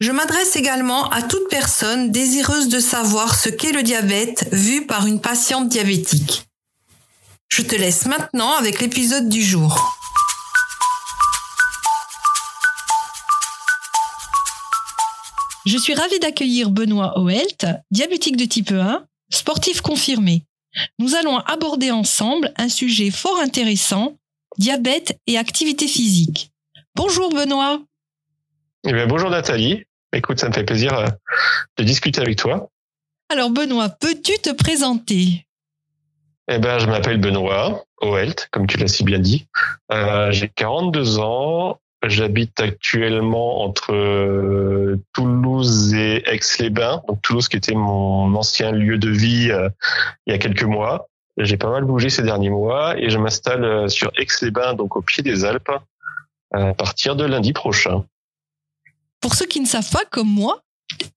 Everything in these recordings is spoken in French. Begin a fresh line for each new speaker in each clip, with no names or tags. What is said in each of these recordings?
Je m'adresse également à toute personne désireuse de savoir ce qu'est le diabète vu par une patiente diabétique. Je te laisse maintenant avec l'épisode du jour. Je suis ravie d'accueillir Benoît Oelt, diabétique de type 1, sportif confirmé. Nous allons aborder ensemble un sujet fort intéressant, diabète et activité physique. Bonjour Benoît.
Eh bien, bonjour Nathalie. Écoute, ça me fait plaisir euh, de discuter avec toi.
Alors Benoît, peux-tu te présenter?
Eh ben, je m'appelle Benoît Oelt, comme tu l'as si bien dit. Euh, J'ai 42 ans. J'habite actuellement entre euh, Toulouse et Aix-les-Bains. Donc Toulouse qui était mon ancien lieu de vie euh, il y a quelques mois. J'ai pas mal bougé ces derniers mois et je m'installe sur Aix-les-Bains, donc au pied des Alpes, à partir de lundi prochain.
Pour ceux qui ne savent pas, comme moi,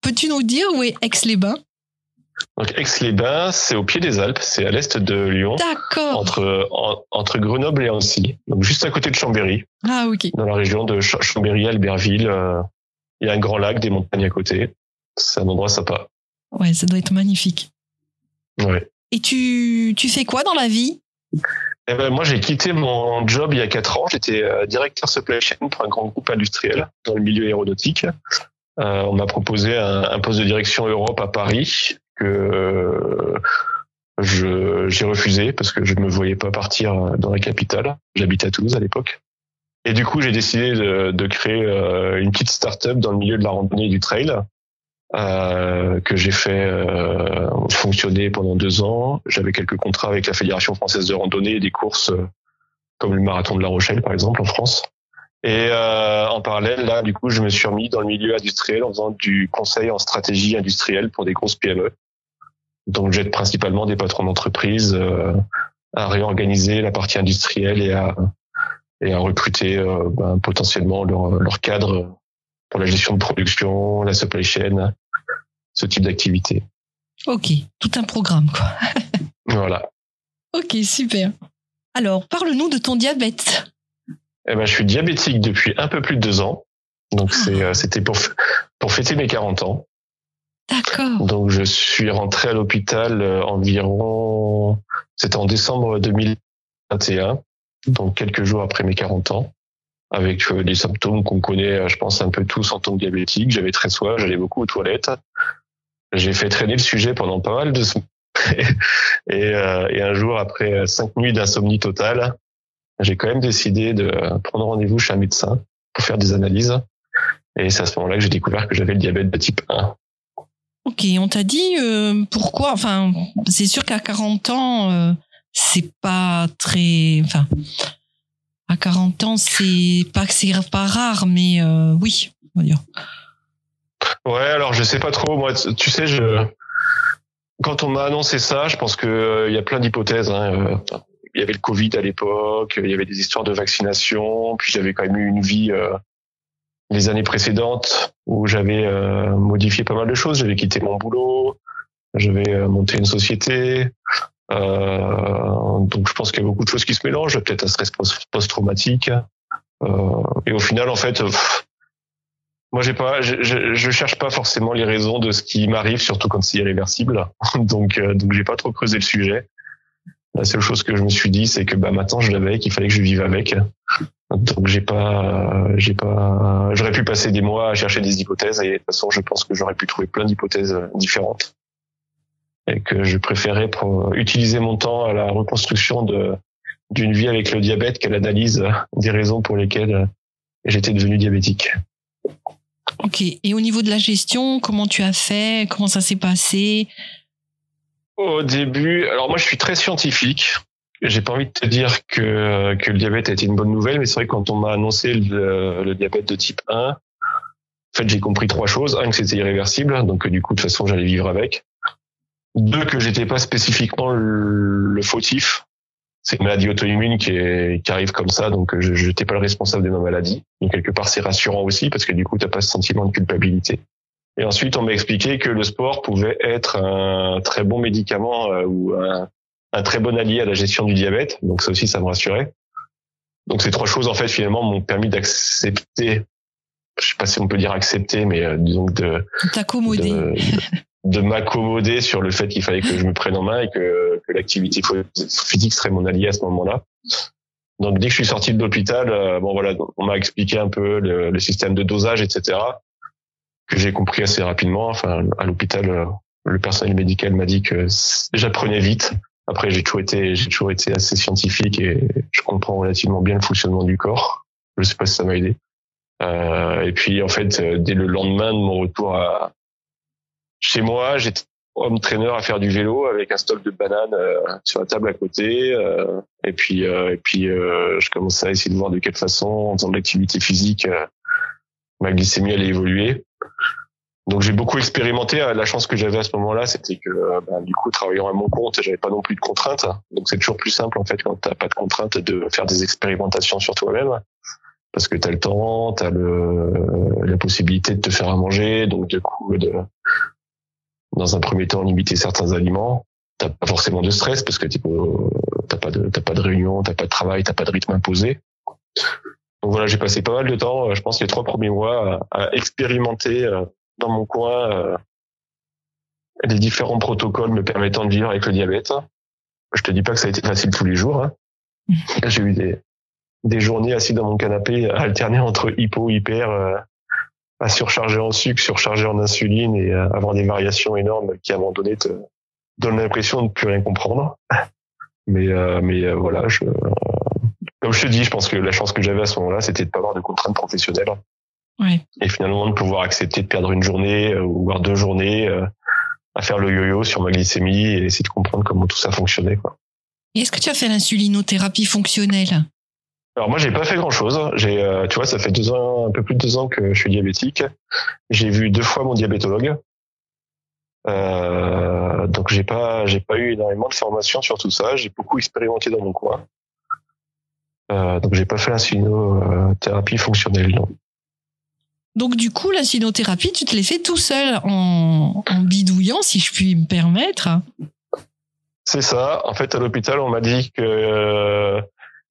peux-tu nous dire où est Aix-les-Bains?
Donc Aix-les-Bains, c'est au pied des Alpes, c'est à l'est de Lyon.
D'accord.
Entre, entre Grenoble et Annecy, donc juste à côté de Chambéry.
Ah ok.
Dans la région de Chambéry, Albertville, euh, il y a un grand lac, des montagnes à côté. C'est un endroit sympa.
Ouais, ça doit être magnifique.
Ouais.
Et tu, tu fais quoi dans la vie?
Eh ben, moi, j'ai quitté mon job il y a quatre ans. J'étais euh, directeur supply chain pour un grand groupe industriel dans le milieu aéronautique. Euh, on m'a proposé un, poste de direction Europe à Paris que euh, j'ai refusé parce que je ne me voyais pas partir dans la capitale. J'habite à Toulouse à l'époque. Et du coup, j'ai décidé de, de créer une petite start-up dans le milieu de la randonnée et du trail euh, que j'ai fait euh, fonctionner pendant deux ans. J'avais quelques contrats avec la Fédération française de randonnée et des courses euh, comme le marathon de La Rochelle, par exemple, en France. Et euh, en parallèle, là, du coup, je me suis remis dans le milieu industriel en faisant du conseil en stratégie industrielle pour des grosses PME. Donc, j'aide principalement des patrons d'entreprise à réorganiser la partie industrielle et à, et à recruter ben, potentiellement leur, leur cadre pour la gestion de production, la supply chain, ce type d'activité.
Ok, tout un programme, quoi.
voilà.
Ok, super. Alors, parle-nous de ton diabète.
Eh ben, je suis diabétique depuis un peu plus de deux ans. Donc, ah. euh, c'était pour, pour fêter mes 40 ans.
D'accord.
Donc, je suis rentré à l'hôpital euh, environ, c'était en décembre 2021, donc quelques jours après mes 40 ans avec euh, des symptômes qu'on connaît, je pense, un peu tous en tant que diabétique. J'avais très soif, j'allais beaucoup aux toilettes. J'ai fait traîner le sujet pendant pas mal de semaines. et, euh, et, un jour, après cinq nuits d'insomnie totale, j'ai quand même décidé de prendre rendez-vous chez un médecin pour faire des analyses. Et c'est à ce moment-là que j'ai découvert que j'avais le diabète de type 1.
Ok, on t'a dit euh, pourquoi Enfin, c'est sûr qu'à 40 ans, euh, c'est pas très. Enfin, à 40 ans, c'est pas que c'est pas rare, mais euh, oui, on va dire.
Ouais, alors je sais pas trop. Moi, tu sais, je quand on m'a annoncé ça, je pense que euh, il y a plein d'hypothèses. Hein. Euh, il y avait le Covid à l'époque, il y avait des histoires de vaccination, puis j'avais quand même eu une vie les années précédentes où j'avais modifié pas mal de choses. J'avais quitté mon boulot, j'avais monté une société. Euh, donc je pense qu'il y a beaucoup de choses qui se mélangent, peut-être un stress post-traumatique. Euh, et au final, en fait, moi j'ai pas, je, je, je, cherche pas forcément les raisons de ce qui m'arrive, surtout quand c'est irréversible. donc euh, donc j'ai pas trop creusé le sujet. La seule chose que je me suis dit, c'est que bah maintenant je l'avais, qu'il fallait que je vive avec. Donc j'ai pas, j'ai pas, j'aurais pu passer des mois à chercher des hypothèses et de toute façon je pense que j'aurais pu trouver plein d'hypothèses différentes. et que je préférais utiliser mon temps à la reconstruction de d'une vie avec le diabète qu'à l'analyse des raisons pour lesquelles j'étais devenu diabétique.
Ok. Et au niveau de la gestion, comment tu as fait? Comment ça s'est passé?
Au début, alors moi je suis très scientifique. J'ai pas envie de te dire que, que le diabète a été une bonne nouvelle, mais c'est vrai que quand on m'a annoncé le, diabète de type 1, en fait j'ai compris trois choses. Un, que c'était irréversible, donc du coup de toute façon j'allais vivre avec. Deux, que j'étais pas spécifiquement le, fautif. C'est une maladie auto-immune qui, qui arrive comme ça, donc je n'étais pas le responsable de ma maladie. Donc quelque part c'est rassurant aussi parce que du coup t'as pas ce sentiment de culpabilité. Et ensuite on m'a expliqué que le sport pouvait être un très bon médicament euh, ou un, un très bon allié à la gestion du diabète. Donc ça aussi ça me rassurait. Donc ces trois choses en fait finalement m'ont permis d'accepter je sais pas si on peut dire accepter, mais euh, disons de
t'accommoder
de m'accommoder sur le fait qu'il fallait que je me prenne en main et que, l'activité physique serait mon allié à ce moment-là. Donc dès que je suis sorti de l'hôpital, euh, bon voilà, on m'a expliqué un peu le, système de dosage, etc., que j'ai compris assez rapidement. Enfin, à l'hôpital, euh, le personnel médical m'a dit que j'apprenais vite. Après, j'ai toujours été, j'ai toujours été assez scientifique et je comprends relativement bien le fonctionnement du corps. Je sais pas si ça m'a aidé. Euh, et puis en fait, dès le lendemain de mon retour à, chez moi, j'étais home trainer à faire du vélo avec un stock de bananes euh, sur la table à côté. Euh, et puis, euh, et puis, je commençais à essayer de voir de quelle façon, en faisant de l'activité physique, ma glycémie allait évoluer. Donc j'ai beaucoup expérimenté. La chance que j'avais à ce moment-là, c'était que ben, du coup, travaillant à mon compte, j'avais pas non plus de contraintes. Donc c'est toujours plus simple en fait quand t'as pas de contraintes de faire des expérimentations sur toi-même parce que tu as le temps, tu as le, la possibilité de te faire à manger, donc du coup de dans un premier temps limiter certains aliments. T'as pas forcément de stress parce que tu t'as pas de t'as pas de réunion, t'as pas de travail, t'as pas de rythme imposé. Donc voilà, j'ai passé pas mal de temps, euh, je pense les trois premiers mois, à, expérimenter euh, dans mon coin euh, les différents protocoles me permettant de vivre avec le diabète. Je te dis pas que ça a été facile tous les jours. Hein. J'ai eu des, des journées assis dans mon canapé, alterner entre hypo, hyper, à surcharger en sucre, surcharger en insuline et euh, avoir des variations énormes qui à un moment donné te donnent l'impression de ne plus rien comprendre. Mais euh, mais euh, voilà, je, comme je te dis, je pense que la chance que j'avais à ce moment-là, c'était de pas avoir de contraintes professionnelles. Et finalement de pouvoir accepter de perdre une journée ou voire deux journées à faire le yo-yo sur ma glycémie et essayer de comprendre comment tout ça fonctionnait. Quoi.
Est-ce que tu as fait l'insulinothérapie fonctionnelle?
Alors moi j'ai pas fait grand chose. J'ai, euh, tu vois, ça fait deux ans, un peu plus de deux ans que je suis diabétique. J'ai vu deux fois mon diabétologue. Euh, donc j'ai pas, j'ai pas eu énormément de formation sur tout ça. J'ai beaucoup expérimenté dans mon coin. Euh, donc j'ai pas fait l'insulinothérapie fonctionnelle. Non.
Donc du coup, l'insulinothérapie, tu te l'es fait tout seul en, en bidouillant, si je puis me permettre.
C'est ça. En fait, à l'hôpital, on m'a dit que euh,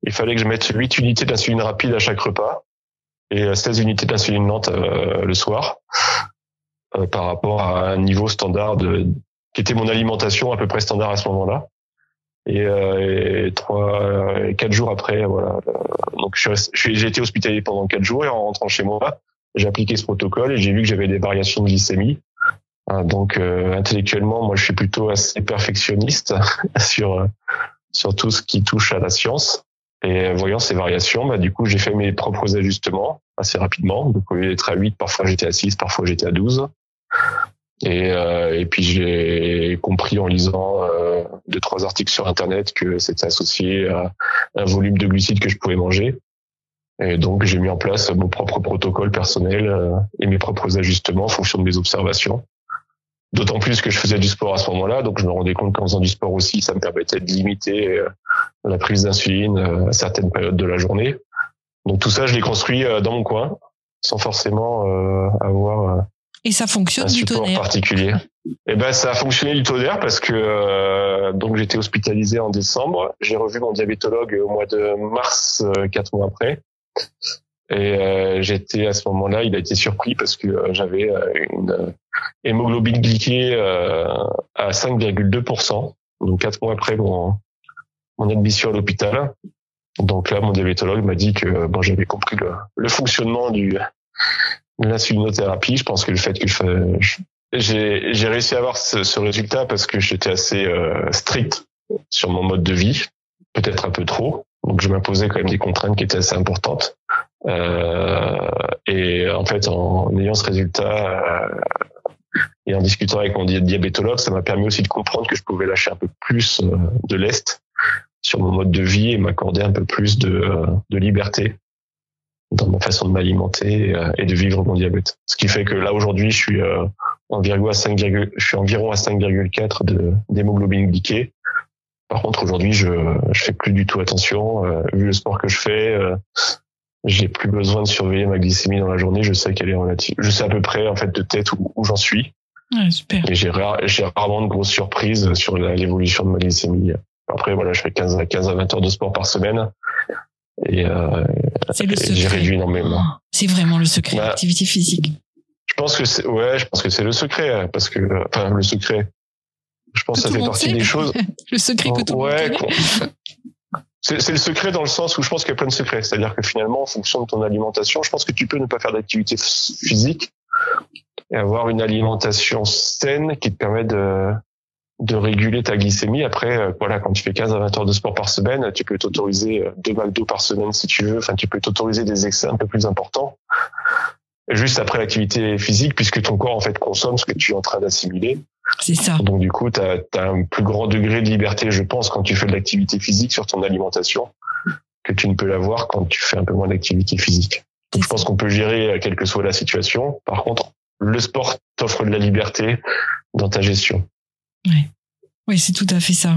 il fallait que je mette 8 unités d'insuline rapide à chaque repas et 16 unités d'insuline lente euh, le soir euh, par rapport à un niveau standard de qui était mon alimentation à peu près standard à ce moment-là. Et, euh, trois, quatre jours après, voilà. Donc j'ai été hospitalisé pendant quatre jours et en rentrant chez moi, j'ai appliqué ce protocole et j'ai vu que j'avais des variations de glycémie. donc intellectuellement, moi, je suis plutôt assez perfectionniste sur sur tout ce qui touche à la science. Et voyant ces variations, bah, du coup, j'ai fait mes propres ajustements assez rapidement. Donc, au lieu d'être à 8, parfois j'étais à 6, parfois j'étais à 12. Et, euh, et puis, j'ai compris en lisant euh, deux, trois articles sur Internet que c'était associé à un volume de glucides que je pouvais manger. Et donc, j'ai mis en place mon propre protocole personnel euh, et mes propres ajustements en fonction de mes observations. D'autant plus que je faisais du sport à ce moment-là, donc je me rendais compte qu'en faisant du sport aussi, ça me permettait de limiter euh, la prise d'insuline euh, à certaines périodes de la journée. Donc tout ça, je l'ai construit euh, dans mon coin, sans forcément avoir
et ça fonctionne un du tonnerre.
particulier. Et eh ben ça a fonctionné du tonnerre parce que donc j'étais hospitalisé en décembre. J'ai revu mon diabétologue au mois de mars, quatre mois après. Et euh, j'étais à ce moment-là, il a été surpris parce que euh, j'avais euh, une hémoglobine glyquée à 5,2%, donc quatre mois après mon, mon admission à l'hôpital. Donc là, mon diabétologue m'a dit que bon, j'avais compris le, fonctionnement de l'insulinothérapie. Je pense que le fait que j'ai réussi à avoir ce, résultat parce que j'étais assez euh, strict sur mon mode de vie, peut-être un peu trop. Donc je m'imposais quand même des contraintes qui étaient assez importantes. Euh, et en fait, en ayant ce résultat euh, et en discutant avec mon diabétologue, ça m'a permis aussi de comprendre que je pouvais lâcher un peu plus euh, de lest sur mon mode de vie et m'accorder un peu plus de, euh, de liberté dans ma façon de m'alimenter et de vivre mon diabète. Ce qui fait que là aujourd'hui, je suis environ à 5, je suis environ à 5,4 de d'hémoglobine glyquée. Par contre, aujourd'hui, je je fais plus du tout attention. vu le sport que je fais, j'ai plus besoin de surveiller ma glycémie dans la journée. Je sais qu'elle est relative. Je sais à peu près en fait de tête où, où j'en suis.
Ouais, super.
Et j'ai j'ai rarement de grosses surprises sur l'évolution de ma glycémie. Après voilà, je fais 15 à 15 à 20 heures de sport par semaine. Et, euh, j'ai réduit énormément. Oh,
c'est vraiment le secret bah, l'activité physique.
Je pense que c'est ouais, je pense que c'est le secret hein, parce que enfin le secret. Je pense que, ça fait partie des choses.
le secret que tout
ouais, le monde c'est le secret dans le sens où je pense qu'il y a plein de secrets. C'est-à-dire que finalement, en fonction de ton alimentation, je pense que tu peux ne pas faire d'activité physique et avoir une alimentation saine qui te permet de, de réguler ta glycémie. Après, euh, voilà, quand tu fais 15 à 20 heures de sport par semaine, tu peux t'autoriser euh, deux McDo par semaine si tu veux. Enfin, tu peux t'autoriser des excès un peu plus importants. Juste après l'activité physique, puisque ton corps en fait consomme ce que tu es en train d'assimiler.
C'est ça.
Donc du coup, tu as, un plus grand degré de liberté, je pense, quand tu fais de l'activité physique sur ton alimentation que tu ne peux l'avoir quand tu fais un peu moins d'activité physique. Donc je pense qu'on peut gérer quelle que soit la situation. Par contre, le sport t'offre de la liberté dans ta gestion.
Oui, oui c'est tout à fait ça.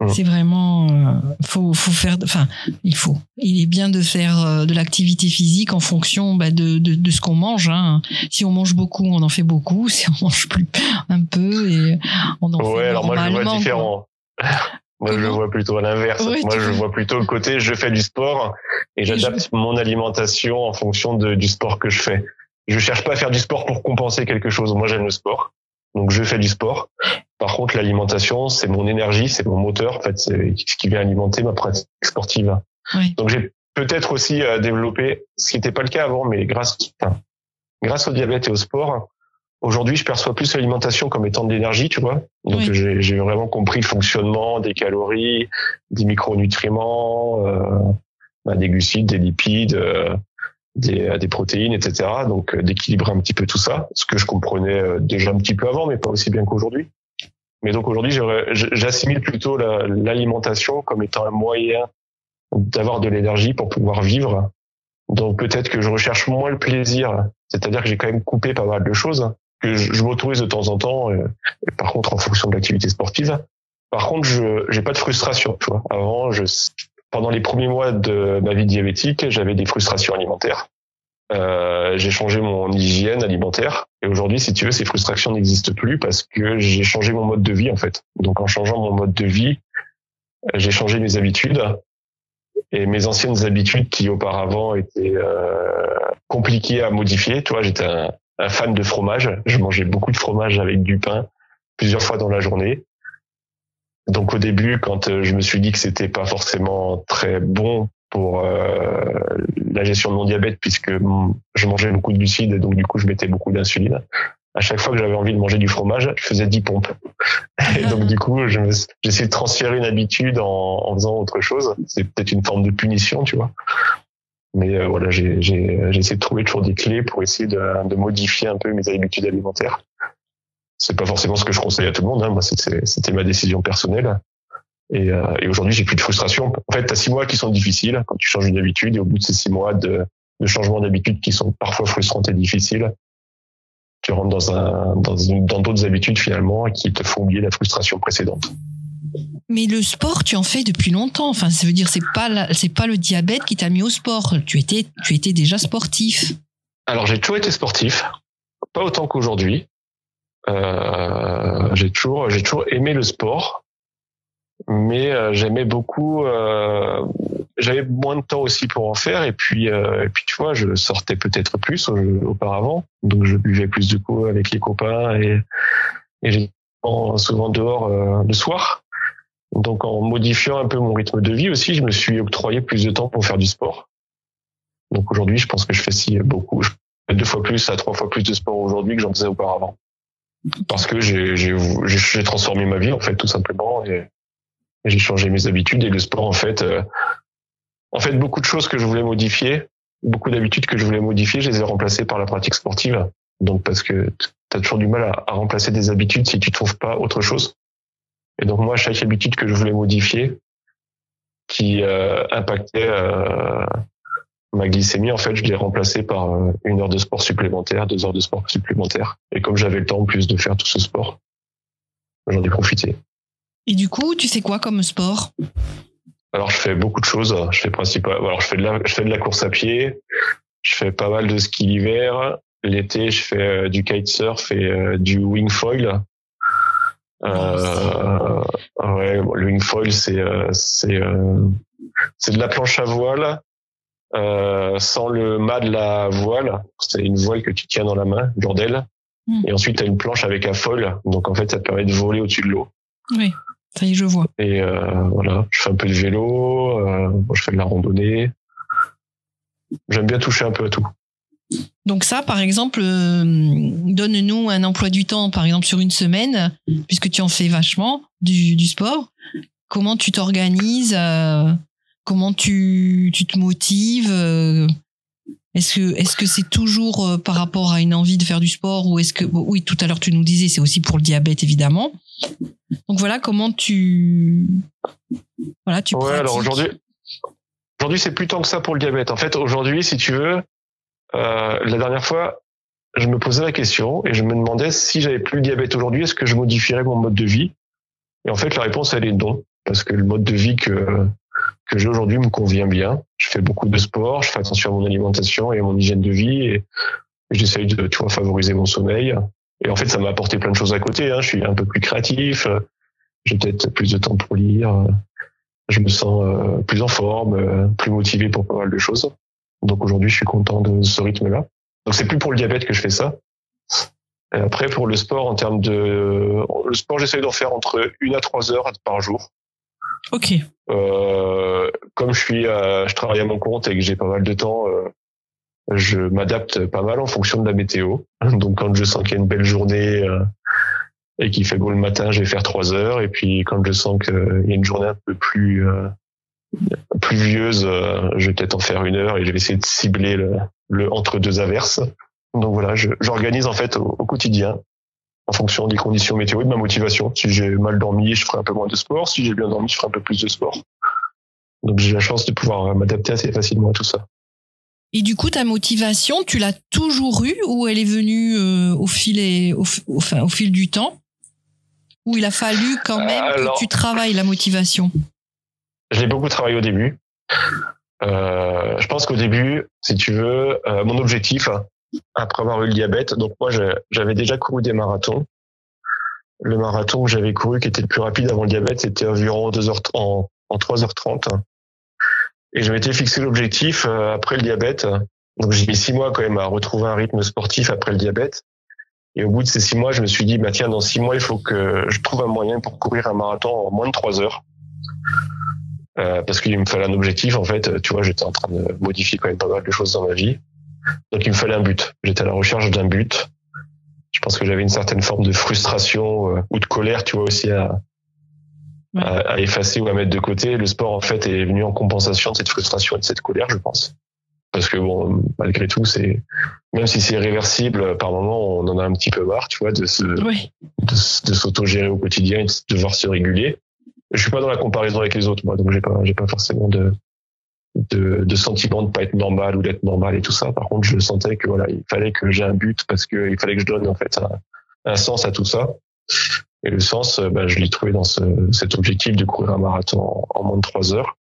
Mm. C'est vraiment, euh, faut, faut faire, enfin, il faut. Il est bien de faire euh, de l'activité physique en fonction bah, de, de, de, ce qu'on mange. Hein. Si on mange beaucoup, on en fait beaucoup. Si on mange plus, un peu, et on en
ouais,
fait
alors moi je vois différent. Moi, je vois plutôt à l'inverse. moi, je vois plutôt le côté, je fais du sport et j'adapte mon alimentation en fonction de, du sport que je fais. Je cherche pas à faire du sport pour compenser quelque chose. Moi, j'aime le sport. Donc, je fais du sport. Par contre, l'alimentation, c'est mon énergie, c'est mon moteur. En fait, c'est ce qui vient alimenter ma pratique sportive. Donc, j'ai peut-être aussi euh, développé, ce qui n'était pas le cas avant, mais grâce, grâce au diabète et au sport, aujourd'hui, je perçois plus l'alimentation comme étant de l'énergie, tu vois. Donc, j'ai vraiment compris le fonctionnement des calories, des micronutriments, euh, bah, des glucides, des lipides. Euh, des, des protéines, etc. Donc euh, d'équilibrer un petit peu tout ça, ce que je comprenais euh, déjà un petit peu avant, mais pas aussi bien qu'aujourd'hui. Mais donc aujourd'hui, j'assimile plutôt l'alimentation comme étant un moyen d'avoir de l'énergie pour pouvoir vivre. Donc peut-être que je recherche moins le plaisir, c'est-à-dire que j'ai quand même coupé pas mal de choses que je, m'autorise de temps en temps. Euh, par contre, en fonction de l'activité sportive. Par contre, je j'ai pas de frustration. Tu vois, avant, je pendant les premiers mois de ma vie diabétique, j'avais des frustrations alimentaires. Euh, j'ai changé mon hygiène alimentaire et aujourd'hui, si tu veux, ces frustrations n'existent plus parce que j'ai changé mon mode de vie en fait. Donc en changeant mon mode de vie, j'ai changé mes habitudes et mes anciennes habitudes qui auparavant étaient euh, compliquées à modifier. Tu vois, j'étais un, un fan de fromage. Je mangeais beaucoup de fromage avec du pain plusieurs fois dans la journée. Donc au début, quand euh, je me suis dit que c'était pas forcément très bon pour euh, la gestion de mon diabète, puisque je mangeais beaucoup de glucides, et donc du coup je mettais beaucoup d'insuline. À chaque fois que j'avais envie de manger du fromage, je faisais 10 pompes. Et donc du coup, j'essayais de transférer une habitude en, faisant autre chose. C'est peut-être une forme de punition, tu vois. Mais euh, voilà, j'ai essayé de trouver toujours des clés pour essayer de modifier un peu mes habitudes alimentaires c'est pas forcément ce que je conseille à tout le monde. Hein. Moi, c'était ma décision personnelle. Et, euh, et aujourd'hui, j'ai plus de frustration. En fait, tu as six mois qui sont difficiles quand tu changes une habitude. Et au bout de ces six mois de, de changement d'habitude qui sont parfois frustrantes et difficiles, tu rentres dans un dans dans d'autres habitudes finalement qui te font oublier la frustration précédente.
Mais le sport, tu en fais depuis longtemps. Enfin, ça veut dire c'est pas c'est pas le diabète qui t'a mis au sport. Tu étais tu étais déjà sportif.
Alors j'ai toujours été sportif, pas autant qu'aujourd'hui. Euh, j'ai toujours, j'ai toujours aimé le sport, mais euh, j'aimais beaucoup. Euh, j'avais moins de temps aussi pour en faire, et puis, et puis tu vois, je sortais peut-être plus auparavant, donc je buvais plus de coups avec les copains et, et j'étais souvent dehors le soir. Donc en modifiant un peu mon rythme de vie aussi, je me suis octroyé plus de temps pour faire du sport. Donc aujourd'hui, je pense que je fais si beaucoup, je fais deux fois plus à trois fois plus de sport aujourd'hui que j'en faisais auparavant. Parce que j'ai transformé ma vie en fait tout simplement et, j'ai changé mes habitudes et le sport en fait euh, en fait beaucoup de choses que je voulais modifier beaucoup d'habitudes que je voulais modifier je les ai remplacées par la pratique sportive. Donc parce que tu as toujours du mal à, remplacer des habitudes si tu trouves pas autre chose. Et donc moi chaque habitude que je voulais modifier qui euh, impactait euh, ma glycémie, en fait, je l'ai remplacée par euh, une heure de sport supplémentaire, deux heures de sport supplémentaire. Et comme j'avais le temps en plus de faire tout ce sport, j'en ai profité.
Et du coup, tu sais quoi comme sport?
Alors, je fais beaucoup de choses. Je fais principalement, alors je fais de la, je fais de la course à pied. Je fais pas mal de ski l'hiver. L'été, je fais euh, du kitesurf et euh, du wing foil. Euh, ouais, le wing foil, c'est c'est c'est de la planche à voile euh, sans le mât de la voile. C'est une voile que tu tiens dans la main, bordel. Hmm. Et ensuite, tu as une planche avec un foil. Donc, en fait, ça te permet de voler au-dessus de l'eau.
Oui, ça y est, je vois.
Et euh, voilà, je fais un peu de vélo, euh, je fais de la randonnée. J'aime bien toucher un peu à tout.
Donc ça, par exemple, euh, donne-nous un emploi du temps, par exemple, sur une semaine, puisque tu en fais vachement du, du sport. Comment tu t'organises Comment tu, tu te motives euh, Est-ce que est-ce que c'est toujours euh, par rapport à une envie de faire du sport ou est-ce que oui tout à l'heure tu nous disais c'est aussi pour le diabète évidemment. Donc voilà comment tu voilà tu.
Ouais alors aujourd'hui aujourd'hui c'est plus tant que ça pour le diabète. En fait aujourd'hui si tu veux euh, la dernière fois je me posais la question et je me demandais si j'avais plus le diabète aujourd'hui est-ce que je modifierais mon mode de vie? Et en fait la réponse elle est non parce que le mode de vie que que j'ai aujourd'hui me convient bien. Je fais beaucoup de sport, je fais attention à mon alimentation et à mon hygiène de vie et j'essaye de, tu vois, favoriser mon sommeil. Et en fait, ça m'a apporté plein de choses à côté. Hein. Je suis un peu plus créatif, j'ai peut-être plus de temps pour lire, je me sens euh, plus en forme, euh, plus motivé pour pas mal de choses. Donc aujourd'hui, je suis content de ce rythme-là. Donc c'est plus pour le diabète que je fais ça. Et après, pour le sport, en termes de le sport, j'essaye d'en faire entre une à trois heures par jour.
Ok.
Euh, comme je suis, je travaille à mon compte et que j'ai pas mal de temps, euh, je m'adapte pas mal en fonction de la météo. Donc quand je sens qu'il y a une belle journée euh, et qu'il fait beau le matin, je vais faire trois heures. Et puis quand je sens qu'il y a une journée un peu plus pluvieuse, je vais peut-être en faire une heure et je vais essayer de cibler le, entre deux averses. Donc voilà, j'organise en fait au quotidien en fonction des conditions météo et de ma motivation. Si j'ai mal dormi, je ferai un peu moins de sport. Si j'ai bien dormi, je ferai un peu plus de sport. Donc j'ai la chance de pouvoir m'adapter assez facilement à tout ça.
Et du coup, ta motivation, tu l'as toujours eue ou elle est venue euh, au fil et au, enfin, au fil du temps? Ou il a fallu quand même que tu travailles la motivation?
Je l'ai beaucoup travaillé au début. Euh, je pense qu'au début, si tu veux, euh, mon objectif, après avoir eu le diabète. Donc moi, j'avais déjà couru des marathons. Le marathon que j'avais couru, qui était le plus rapide avant le diabète, c'était environ 2 heures, en, en 3h30. Et je m'étais fixé l'objectif euh, après le diabète. Donc j'ai mis six mois quand même à retrouver un rythme sportif après le diabète. Et au bout de ces six mois, je me suis dit, bah tiens, dans six mois, il faut que je trouve un moyen pour courir un marathon en moins de trois heures. Euh, parce qu'il me fallait un objectif. En fait, tu vois, j'étais en train de modifier quand même pas mal de choses dans ma vie. Donc il me fallait un but. J'étais à la recherche d'un but. Je pense que j'avais une certaine forme de frustration euh, ou de colère, tu vois, aussi à, à, effacer ou à mettre de côté. Le sport, en fait, est venu en compensation de cette frustration et de cette colère, je pense. Parce que bon, malgré tout, c'est même si c'est réversible, par moment, on en a un petit peu marre, tu vois, de se de, s'auto-gérer au quotidien et de devoir se réguler. Je suis pas dans la comparaison avec les autres, moi, donc j'ai pas j'ai pas forcément de de, de sentiment de pas être normal ou d'être normal et tout ça. Par contre, je sentais que voilà, il fallait que j'ai un but parce qu'il fallait que je donne en fait un, sens à tout ça. Et le sens, ben, je l'ai trouvé dans ce, cet objectif de courir un marathon en, moins de trois heures.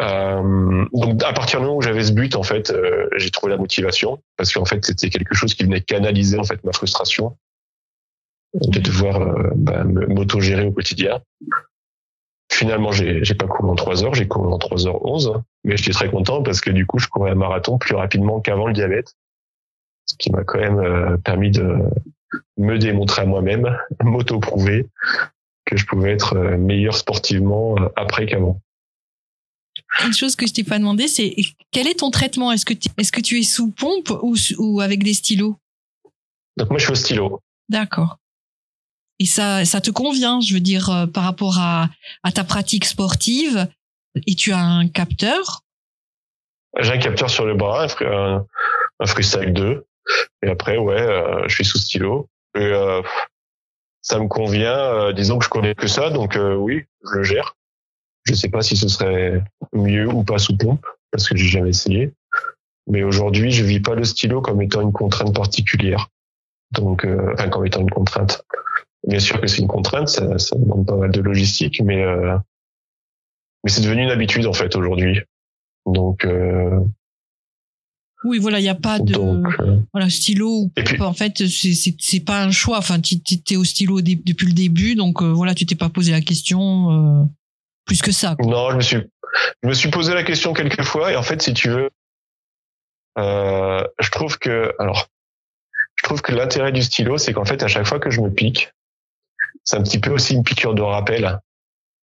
Euh, donc à partir du moment où j'avais ce but, en fait, euh, j'ai trouvé la motivation parce qu'en fait c'était quelque chose qui venait canaliser en fait ma frustration de devoir euh, ben, m'auto-gérer au quotidien. Finalement, j'ai, j'ai pas couru en 3 heures, j'ai couru en 3 heures 11, mais j'étais très content parce que du coup, je courais un marathon plus rapidement qu'avant le diabète, ce qui m'a quand même euh, permis de me démontrer à moi-même, m'auto-prouver que je pouvais être euh, meilleur sportivement euh, après qu'avant.
Une chose que je t'ai pas demandé, c'est quel est ton traitement? Est-ce que, tu, est-ce que tu es sous pompe ou, ou avec des stylos?
Donc moi, je suis au stylo.
D'accord. Et ça, ça te convient, je veux dire, euh, par rapport à, ta pratique sportive. Et tu as un capteur?
J'ai un capteur sur le bras, un, Freestyle 2. Et après, ouais, euh, je suis sous stylo. Et euh, ça me convient. disons que je connais que ça, donc oui, je le gère. Je sais pas si ce serait mieux ou pas sous pompe, parce que j'ai jamais essayé. Mais aujourd'hui, je vis pas le stylo comme étant une contrainte particulière. Donc, enfin, comme étant une contrainte. Bien sûr que c'est une contrainte, ça, ça, demande pas mal de logistique, mais euh, mais c'est devenu une habitude en fait aujourd'hui. Donc euh,
oui, voilà, il n'y a pas de euh, voilà stylo. en fait, c'est c'est pas un choix. Enfin, tu es au stylo depuis le début, donc euh, voilà, tu t'es pas posé la question euh, plus que ça.
Non, je me suis je me suis posé la question quelques fois et en fait, si tu veux, je trouve que alors je trouve que l'intérêt du stylo, c'est qu'en fait, à chaque fois que je me pique, c'est un petit peu aussi une piqûre de rappel.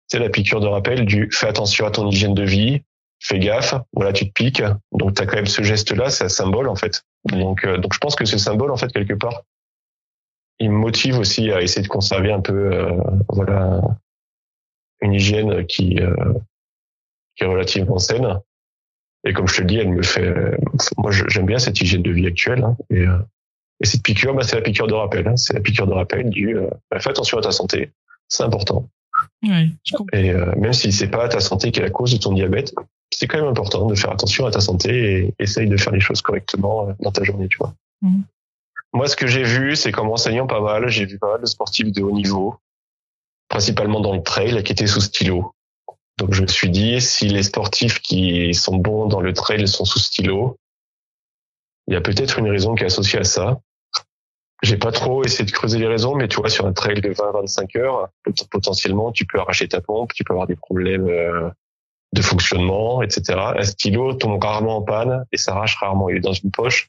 C'est la piqûre de rappel du fais attention à ton hygiène de vie, fais gaffe, voilà, tu te piques. Donc, tu as quand même ce geste-là, c'est un symbole, en fait. Donc, euh, donc, je pense que ce symbole, en fait, quelque part, il me motive aussi à essayer de conserver un peu, euh, voilà, une hygiène qui, euh, qui est relativement saine. Et comme je te le dis, elle me fait, moi, j'aime bien cette hygiène de vie actuelle. Hein, et, et cette piqûre, bah, c'est la piqûre de rappel. Hein. C'est la piqûre de rappel du euh, bah, fais attention à ta santé, c'est important. et euh, même si c'est pas ta santé qui est la cause de ton diabète, c'est quand même important de faire attention à ta santé et essaye de faire les choses correctement euh, dans ta journée, tu vois. Mmh. Moi, ce que j'ai vu, c'est qu'en m'enseignant pas mal, j'ai vu pas mal de sportifs de haut niveau, principalement dans le trail, qui étaient sous stylo. Donc je me suis dit, si les sportifs qui sont bons dans le trail sont sous stylo, il y a peut-être une raison qui est associée à ça. J'ai pas trop essayé de creuser les raisons, mais tu vois, sur un trail de 20-25 heures, potentiellement, tu peux arracher ta pompe, tu peux avoir des problèmes euh, de fonctionnement, etc. Un stylo tombe rarement en panne et s'arrache rarement. Il est dans une poche,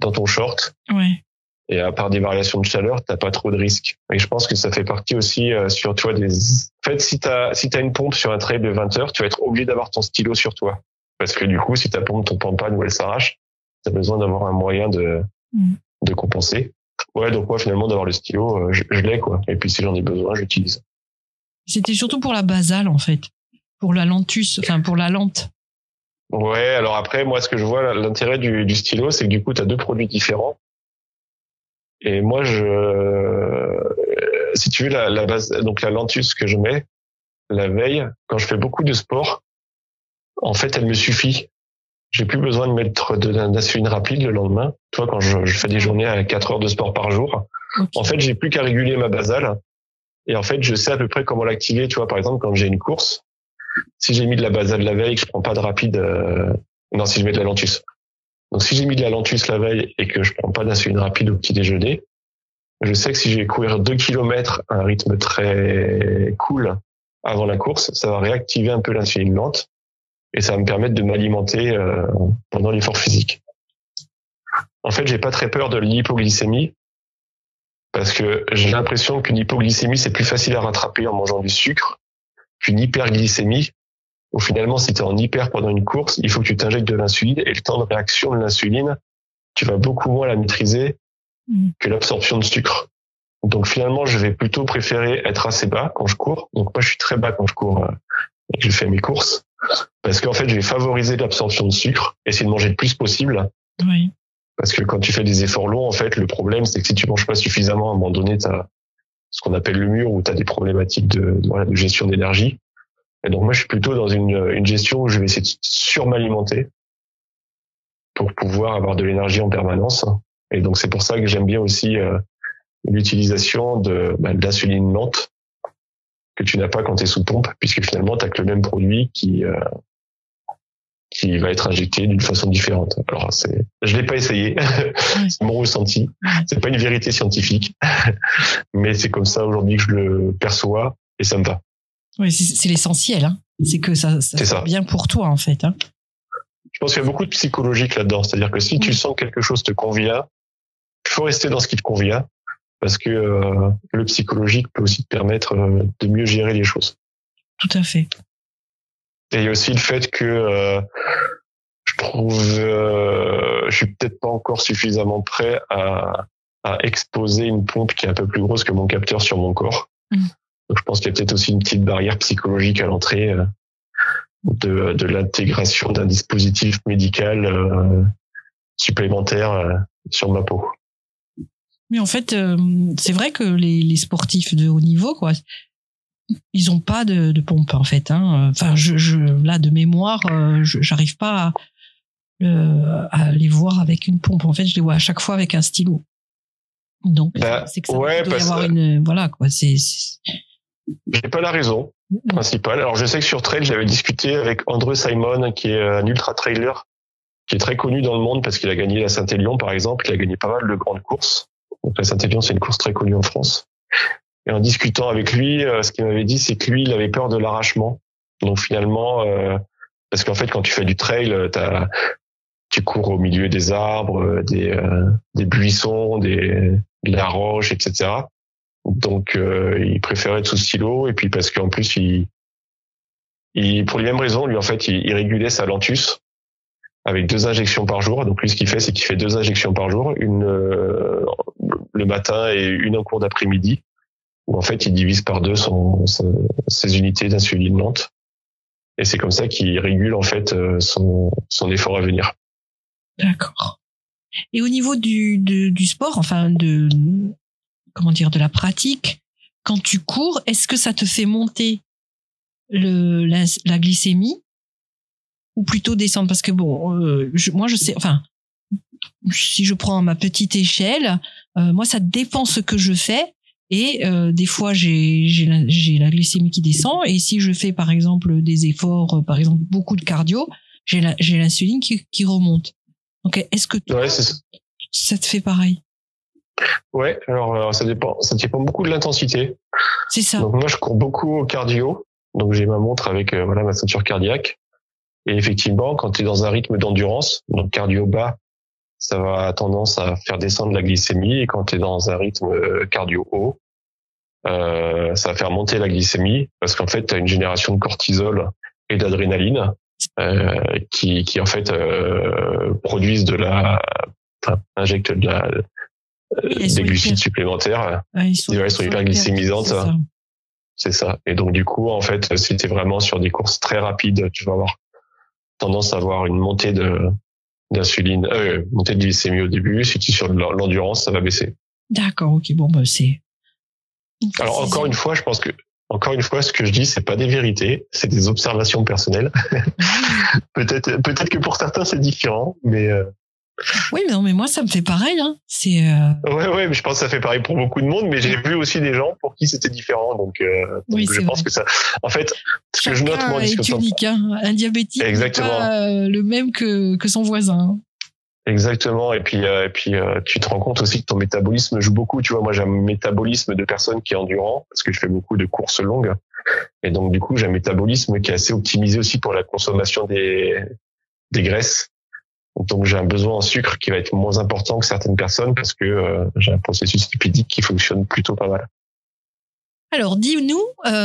dans ton short.
Ouais.
Et à part des variations de chaleur, t'as pas trop de risques. Et je pense que ça fait partie aussi euh, sur toi des. En fait, si t'as si t'as une pompe sur un trail de 20 heures, tu vas être obligé d'avoir ton stylo sur toi, parce que du coup, si ta pompe tombe en panne ou elle s'arrache, tu as besoin d'avoir un moyen de mm. de compenser. Ouais, donc moi finalement d'avoir le stylo, euh, je, l'ai quoi. Et puis si j'en ai besoin, j'utilise.
C'était surtout pour la basale en fait, pour la lentus, enfin pour la lente.
Ouais, alors après moi ce que je vois l'intérêt du, du stylo, c'est que du coup tu as deux produits différents. Et moi je si tu veux la, la base donc la lentus que je mets la veille quand je fais beaucoup de sport, en fait elle me suffit j'ai plus besoin de mettre d'insuline rapide le lendemain. Toi, quand je, fais des journées à 4 heures de sport par jour, en fait, j'ai plus qu'à réguler ma basale. Et en fait, je sais à peu près comment l'activer. Tu vois, par exemple, quand j'ai une course, si j'ai mis de la basale la veille, que je prends pas de rapide, euh, non, si je mets de la lentus. Donc, si j'ai mis de la lentus la veille et que je prends pas d'insuline rapide au petit déjeuner, je sais que si je vais courir 2 km à un rythme très cool avant la course, ça va réactiver un peu l'insuline lente et ça va me permettre de m'alimenter euh, pendant l'effort physique. En fait, j'ai pas très peur de l'hypoglycémie parce que j'ai l'impression qu'une hypoglycémie c'est plus facile à rattraper en mangeant du sucre qu'une hyperglycémie où finalement si tu es en hyper pendant une course, il faut que tu t'injectes de l'insuline et le temps de réaction de l'insuline, tu vas beaucoup moins la maîtriser mm. que l'absorption de sucre. Donc finalement, je vais plutôt préférer être assez bas quand je cours. Donc moi, je suis très bas quand je cours euh, et que je fais mes courses. Parce qu'en fait, je vais favoriser l'absorption de sucre, essayer de manger le plus possible.
Oui.
Parce que quand tu fais des efforts longs, en fait, le problème, c'est que si tu manges pas suffisamment, à un moment donné, tu as ce qu'on appelle le mur, où tu as des problématiques de, de gestion d'énergie. Et donc moi, je suis plutôt dans une, une gestion où je vais essayer de surm'alimenter pour pouvoir avoir de l'énergie en permanence. Et donc c'est pour ça que j'aime bien aussi euh, l'utilisation de, bah, de l'insuline lente que tu n'as pas quand tu es sous pompe, puisque finalement, tu as que le même produit qui euh, qui va être injecté d'une façon différente. Alors, c'est, je l'ai pas essayé, c'est mon ressenti. C'est pas une vérité scientifique, mais c'est comme ça aujourd'hui que je le perçois et ça me va.
Oui, c'est l'essentiel. Hein. C'est que ça, ça, ça. bien pour toi en fait. Hein.
Je pense qu'il y a beaucoup de psychologique là-dedans. C'est-à-dire que si tu sens que quelque chose te convient, il faut rester dans ce qui te convient parce que euh, le psychologique peut aussi te permettre euh, de mieux gérer les choses.
Tout à fait.
Et il y a aussi le fait que euh, je trouve, je suis peut-être pas encore suffisamment prêt à, à exposer une pompe qui est un peu plus grosse que mon capteur sur mon corps. Mm. Donc je pense qu'il y a peut-être aussi une petite barrière psychologique à l'entrée de, de l'intégration d'un dispositif médical supplémentaire sur ma peau.
Mais en fait, c'est vrai que les, les, sportifs de haut niveau, quoi, ils ont pas de, de pompe en fait. Hein. Enfin, je, je, là de mémoire, j'arrive pas à, à, les voir avec une pompe. En fait, je les vois à chaque fois avec un stylo. Donc, bah, c'est que ça ouais, doit y avoir une, voilà, quoi, c'est,
j'ai pas la raison principale. Alors, je sais que sur trail, j'avais discuté avec André Simon, qui est un ultra trailer, qui est très connu dans le monde parce qu'il a gagné la Saint-Élion, par exemple. Il a gagné pas mal de grandes courses. Donc, la Saint-Élion, c'est une course très connue en France. Et en discutant avec lui, euh, ce qu'il m'avait dit, c'est que lui, il avait peur de l'arrachement. Donc, finalement, euh, parce qu'en fait, quand tu fais du trail, t'as, tu cours au milieu des arbres, des, euh, des buissons, des, de la roche, etc. Donc, euh, il préférait être sous stylo. Et puis parce qu'en plus, il, il, pour les mêmes raisons, lui en fait, il, régulait sa lentus avec deux injections par jour. Donc lui, ce qu'il fait, c'est qu'il fait deux injections par jour, une euh, le matin et une en cours d'après-midi, où en fait, il divise par deux ses unités d'insuline lente. Et c'est comme ça qu'il régule en fait son, son effort à venir.
D'accord. Et au niveau du, du sport, enfin de comment dire de la pratique, quand tu cours, est-ce que ça te fait monter le la, glycémie ou plutôt descendre? Parce que bon, euh, moi je sais, enfin si je prends ma petite échelle, euh, moi ça dépend ce que je fais. Et euh, des fois, j'ai j'ai la, la, glycémie qui descend. Et si je fais, par exemple, des efforts, par exemple, beaucoup de cardio, j'ai l'insuline qui, qui remonte. Ok, est-ce que ça. te fait pareil?
Ouais, alors euh, ça dépend, ça dépend beaucoup de l'intensité.
C'est ça.
Donc moi je cours beaucoup au cardio, donc j'ai ma montre avec euh, voilà ma ceinture cardiaque. Et effectivement, quand tu es dans un rythme d'endurance, donc cardio bas, ça va tendance à faire descendre la glycémie. Et quand tu es dans un rythme euh, cardio haut, euh, ça va faire monter la glycémie parce qu'en fait, tu as une génération de cortisol et d'adrénaline euh, qui, qui en fait euh, produisent de la, enfin, injectent de la, des glucides supplémentaires. ils sont, ils sont hyper glycémisantes. C'est ça. Et donc du coup, en fait, si tu vraiment sur des courses très rapides, tu vas avoir tendance à avoir une montée de d'insuline, euh, montée de glycémie au début. Si tu es sur l'endurance, ça va baisser.
D'accord, ok, bon, bah, c'est.
Alors encore une fois, je pense que encore une fois, ce que je dis, c'est pas des vérités, c'est des observations personnelles. peut-être, peut-être que pour certains c'est différent, mais. Euh...
Oui, mais non, mais moi ça me fait pareil. Hein. C'est. Euh...
Ouais, ouais, mais je pense que ça fait pareil pour beaucoup de monde. Mais j'ai vu aussi des gens pour qui c'était différent, donc, euh, oui, je pense que ça. En fait, ce que je note moi,
est unique. Hein. Un diabétique, Exactement. Pas, euh, le même que que son voisin. Hein.
Exactement. Et puis, euh, et puis euh, tu te rends compte aussi que ton métabolisme joue beaucoup. Tu vois, moi, j'ai un métabolisme de personne qui est endurant parce que je fais beaucoup de courses longues. Et donc, du coup, j'ai un métabolisme qui est assez optimisé aussi pour la consommation des, des graisses. Donc, j'ai un besoin en sucre qui va être moins important que certaines personnes parce que euh, j'ai un processus lipidique qui fonctionne plutôt pas mal.
Alors, dis-nous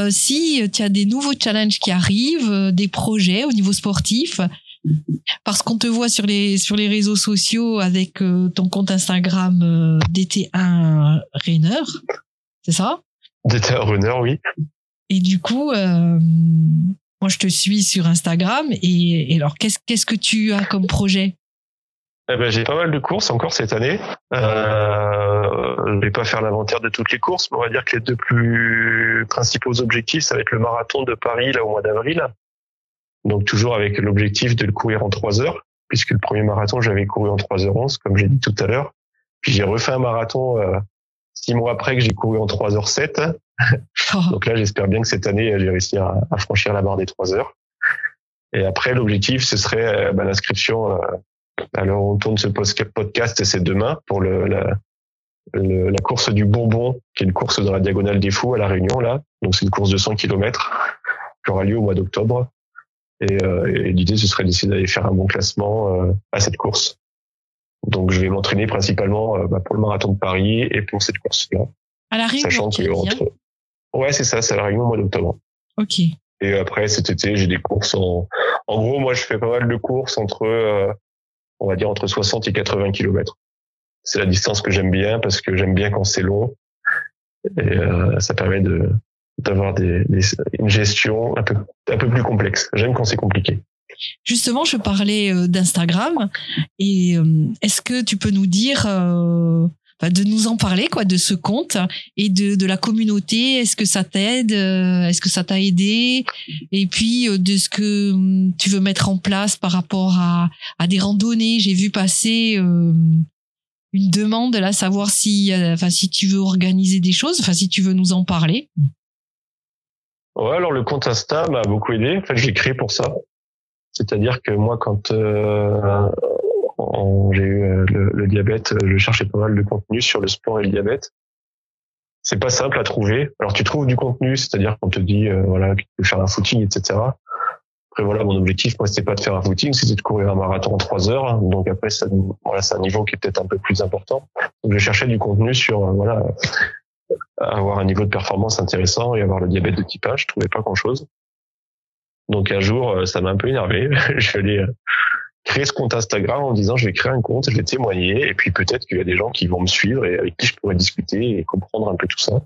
si tu as des nouveaux challenges qui arrivent, des projets au niveau sportif parce qu'on te voit sur les sur les réseaux sociaux avec euh, ton compte Instagram euh, DT1 Runner, c'est ça?
DT1 Runner, oui.
Et du coup, euh, moi je te suis sur Instagram et, alors qu'est-ce qu'est-ce que tu as comme projet?
Eh ben, j'ai pas mal de courses encore cette année. Euh, je vais pas faire l'inventaire de toutes les courses, mais on va dire que les deux plus principaux objectifs, ça va être le marathon de Paris là au mois d'avril, donc toujours avec l'objectif de le courir en 3 heures, puisque le premier marathon, j'avais couru en 3h11, comme j'ai dit tout à l'heure. Puis j'ai refait un marathon euh, six mois après que j'ai couru en 3h07. Donc là, j'espère bien que cette année, j'ai réussi à, à, franchir la barre des 3 heures. Et après, l'objectif, ce serait euh, bah, l'inscription. Euh, alors, on tourne ce podcast, c'est demain pour le, la, le, la course du Bourbon, qui est une course dans la diagonale des Fous à la Réunion là. Donc c'est une course de 100 km qui aura lieu au mois d'octobre. Et, euh, et l'idée, ce serait d'essayer d'aller faire un bon classement euh, à cette course. Donc, je vais m'entraîner principalement euh, bah, pour le marathon de Paris et pour cette course-là.
À la Réunion, Sachant que entre...
Ouais, c'est ça, c'est à la Réunion au mois d'octobre.
Ok.
Et après, cet été, j'ai des courses en... En gros, moi, je fais pas mal de courses entre, on va dire, entre 60 et 80 kilomètres. c'est la distance que j'aime bien parce que j'aime bien quand c'est long et ça permet de d'avoir des, une gestion un peu un peu plus complexe. J'aime quand c'est compliqué.
Justement, je parlais d'Instagram et est-ce que tu peux nous dire de nous en parler quoi de ce compte et de, de la communauté? Est-ce que ça t'aide? Euh, est-ce que ça t'a aidé? Et puis euh, de ce que hum, tu veux mettre en place par rapport à, à des randonnées. J'ai vu passer euh, une demande là savoir si enfin si tu veux organiser des choses enfin si tu veux nous en parler.
Ouais alors le compte Insta m'a beaucoup aidé. En créé pour ça c'est-à-dire que moi quand j'ai eu euh, le, diabète, euh, je cherchais pas mal de contenu sur le sport et le diabète. C'est pas simple à trouver. Alors tu trouves du contenu, c'est-à-dire qu'on te dit euh, voilà tu peux faire un footing, etc. Après voilà mon objectif moi c'était pas de faire un footing, c'était de courir un marathon en trois heures. Donc après ça, voilà c'est un niveau qui est peut-être un peu plus important. Donc je cherchais du contenu sur voilà avoir un niveau de performance intéressant et avoir le diabète de type 1. Je trouvais pas grand chose. Donc un jour ça m'a un peu énervé. je suis allé créer ce compte Instagram en disant je vais créer un compte, je vais témoigner et puis peut-être qu'il y a des gens qui vont me suivre et avec qui je pourrais discuter et comprendre un peu tout ça.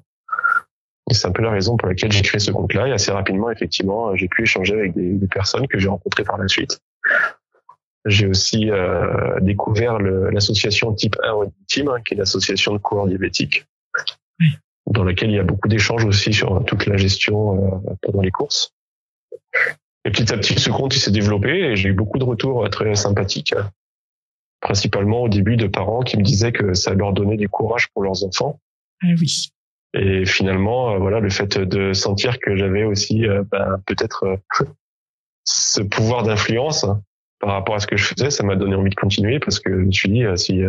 Et c'est un peu la raison pour laquelle j'ai créé ce compte-là et assez rapidement effectivement j'ai pu échanger avec des, personnes que j'ai rencontrées par la suite. J'ai aussi euh, découvert l'association Type 1 Team, hein, qui est l'association de coureurs diabétiques, dans laquelle il y a beaucoup d'échanges aussi sur toute la gestion euh, pendant les courses. Et petit à petit, ce compte il s'est développé et j'ai eu beaucoup de retours très sympathiques, principalement au début de parents qui me disaient que ça leur donnait du courage pour leurs enfants.
Ah oui.
Et finalement, euh, voilà, le fait de sentir que j'avais aussi euh, ben, peut-être euh, ce pouvoir d'influence par rapport à ce que je faisais, ça m'a donné envie de continuer parce que je me suis dit si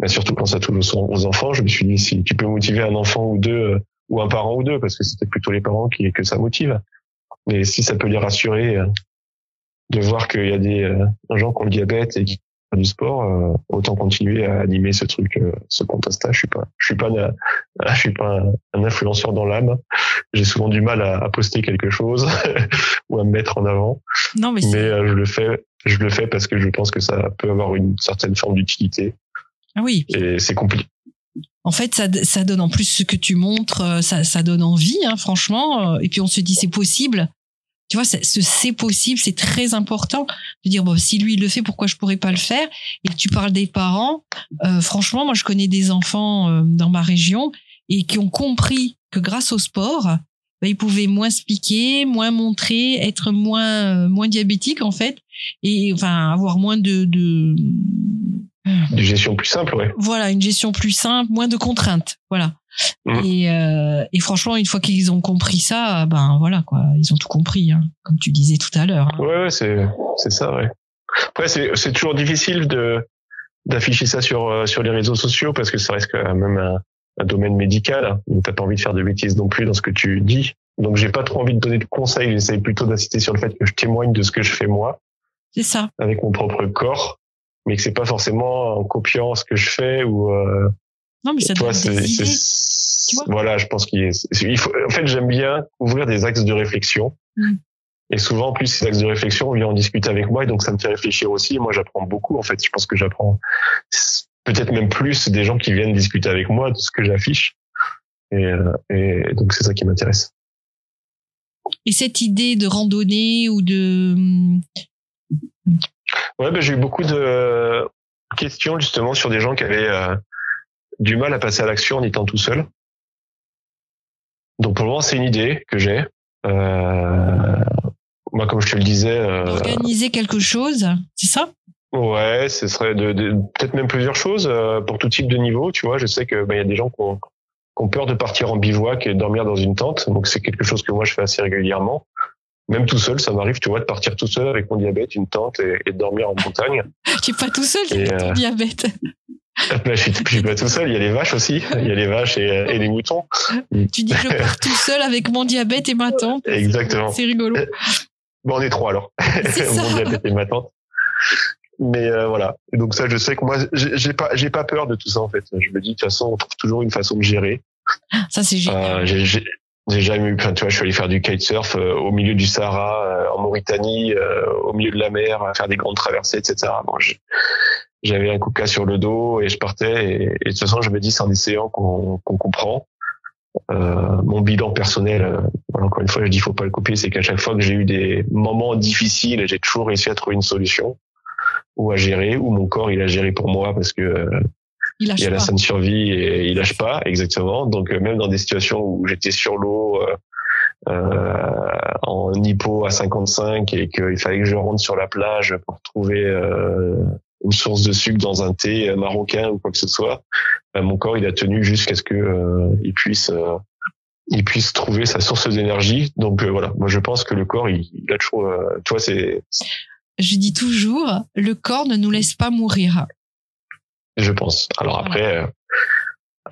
ben, surtout quand ça touche aux enfants, je me suis dit si tu peux motiver un enfant ou deux ou un parent ou deux parce que c'était plutôt les parents qui que ça motive mais si ça peut les rassurer euh, de voir qu'il y a des euh, gens qui ont le diabète et qui font du sport, euh, autant continuer à animer ce truc, ce compte Insta. Je suis pas, je suis pas, je suis pas un, influenceur dans l'âme. J'ai souvent du mal à, poster quelque chose ou à me mettre en avant.
Non, mais,
mais je le fais, je le fais parce que je pense que ça peut avoir une certaine forme d'utilité.
Ah oui.
Et c'est compliqué
en fait, ça, ça donne en plus ce que tu montres, euh, ça, ça donne envie, hein, franchement. Euh, et puis on se dit c'est possible. Tu vois, ce c'est possible, c'est très important de dire bon si lui il le fait, pourquoi je pourrais pas le faire? Et tu parles des parents. Euh, franchement, moi je connais des enfants dans ma région et qui ont compris que grâce au sport, bah, ils pouvaient moins se piquer, moins montrer, être moins moins diabétiques en fait, et enfin avoir moins de, de
une gestion plus simple, ouais.
Voilà, une gestion plus simple, moins de contraintes, voilà. Mmh. Et, euh, et franchement, une fois qu'ils ont compris ça, ben voilà quoi, ils ont tout compris, hein, comme tu disais tout à l'heure.
Hein. Ouais, ouais, c'est c'est ça, ouais. Après, c'est c'est toujours difficile de d'afficher ça sur euh, sur les réseaux sociaux parce que ça reste quand même un, un domaine médical. Hein. Donc t'as pas envie de faire de bêtises non plus dans ce que tu dis. Donc j'ai pas trop envie de donner de conseils. J'essaie plutôt d'inciter sur le fait que je témoigne de ce que je fais moi.
C'est ça.
Avec mon propre corps mais que c'est pas forcément en copiant ce que je fais ou
euh, non mais ça des
voilà je pense qu'il il faut en fait j'aime bien ouvrir des axes de réflexion. Mm. et souvent en plus ces axes de réflexion on vient en discuter avec moi et donc ça me fait réfléchir aussi. Et moi j'apprends beaucoup en fait. Je pense que j'apprends peut-être même plus des gens qui viennent discuter avec moi de ce que j'affiche. Et, euh, et donc c'est ça qui m'intéresse.
Et cette idée de randonnée ou de
Ouais, ben, j'ai eu beaucoup de questions justement sur des gens qui avaient euh, du mal à passer à l'action en étant tout seul. Donc pour le moment, c'est une idée que j'ai. Euh, moi, comme je te le disais, euh,
organiser quelque chose, c'est ça?
Ouais, ce serait de, peut-être même plusieurs choses euh, pour tout type de niveau. Tu vois, je sais que ben, il y a des gens qui ont, qui ont, peur de partir en bivouac et dormir dans une tente. Donc c'est quelque chose que moi je fais assez régulièrement même tout seul, ça m'arrive, tu vois, de partir tout seul avec mon diabète, une tente et, et de dormir en montagne.
tu es pas tout seul, tu ton euh, diabète.
Ben, je, suis, suis pas tout seul, il y a les vaches aussi, il y a les vaches et, et les moutons.
Tu dis je pars tout seul avec mon diabète et ma tante.
Exactement.
C'est rigolo.
Bon, on est trois alors. mon diabète et ma tante. Mais euh, voilà. Et donc ça, je sais que moi, j'ai pas, j'ai pas peur de tout ça en fait. Je me dis de toute façon, on trouve toujours une façon de gérer.
Ça c'est génial.
Euh, j'ai jamais eu, tu vois, je suis allé faire du kitesurf euh, au milieu du Sahara, euh, en Mauritanie, euh, au milieu de la mer, faire des grandes traversées, etc. Bon, j'avais un coca sur le dos et je partais. Et, de toute façon, je me dis, c'est en essayant qu'on comprend. Euh, mon bilan personnel, euh, encore une fois, je dis, faut pas le copier, c'est qu'à chaque fois que j'ai eu des moments difficiles, j'ai toujours réussi à trouver une solution ou à gérer, ou mon corps il a géré pour moi parce que euh, il, y a la scène survie et il lâche pas exactement. Donc euh, même dans des situations où j'étais sur l'eau. en hypo à 55 et qu'il fallait que je rentre sur la plage pour trouver une source de sucre dans un thé euh, marocain ou quoi que ce soit, ben, mon corps il a tenu jusqu'à ce que euh, il puisse euh, il puisse trouver sa source d'énergie. Donc voilà, moi je pense que le corps il, a toujours, tu vois, c'est.
Je dis toujours, le corps ne nous laisse pas mourir.
Je pense. Alors après.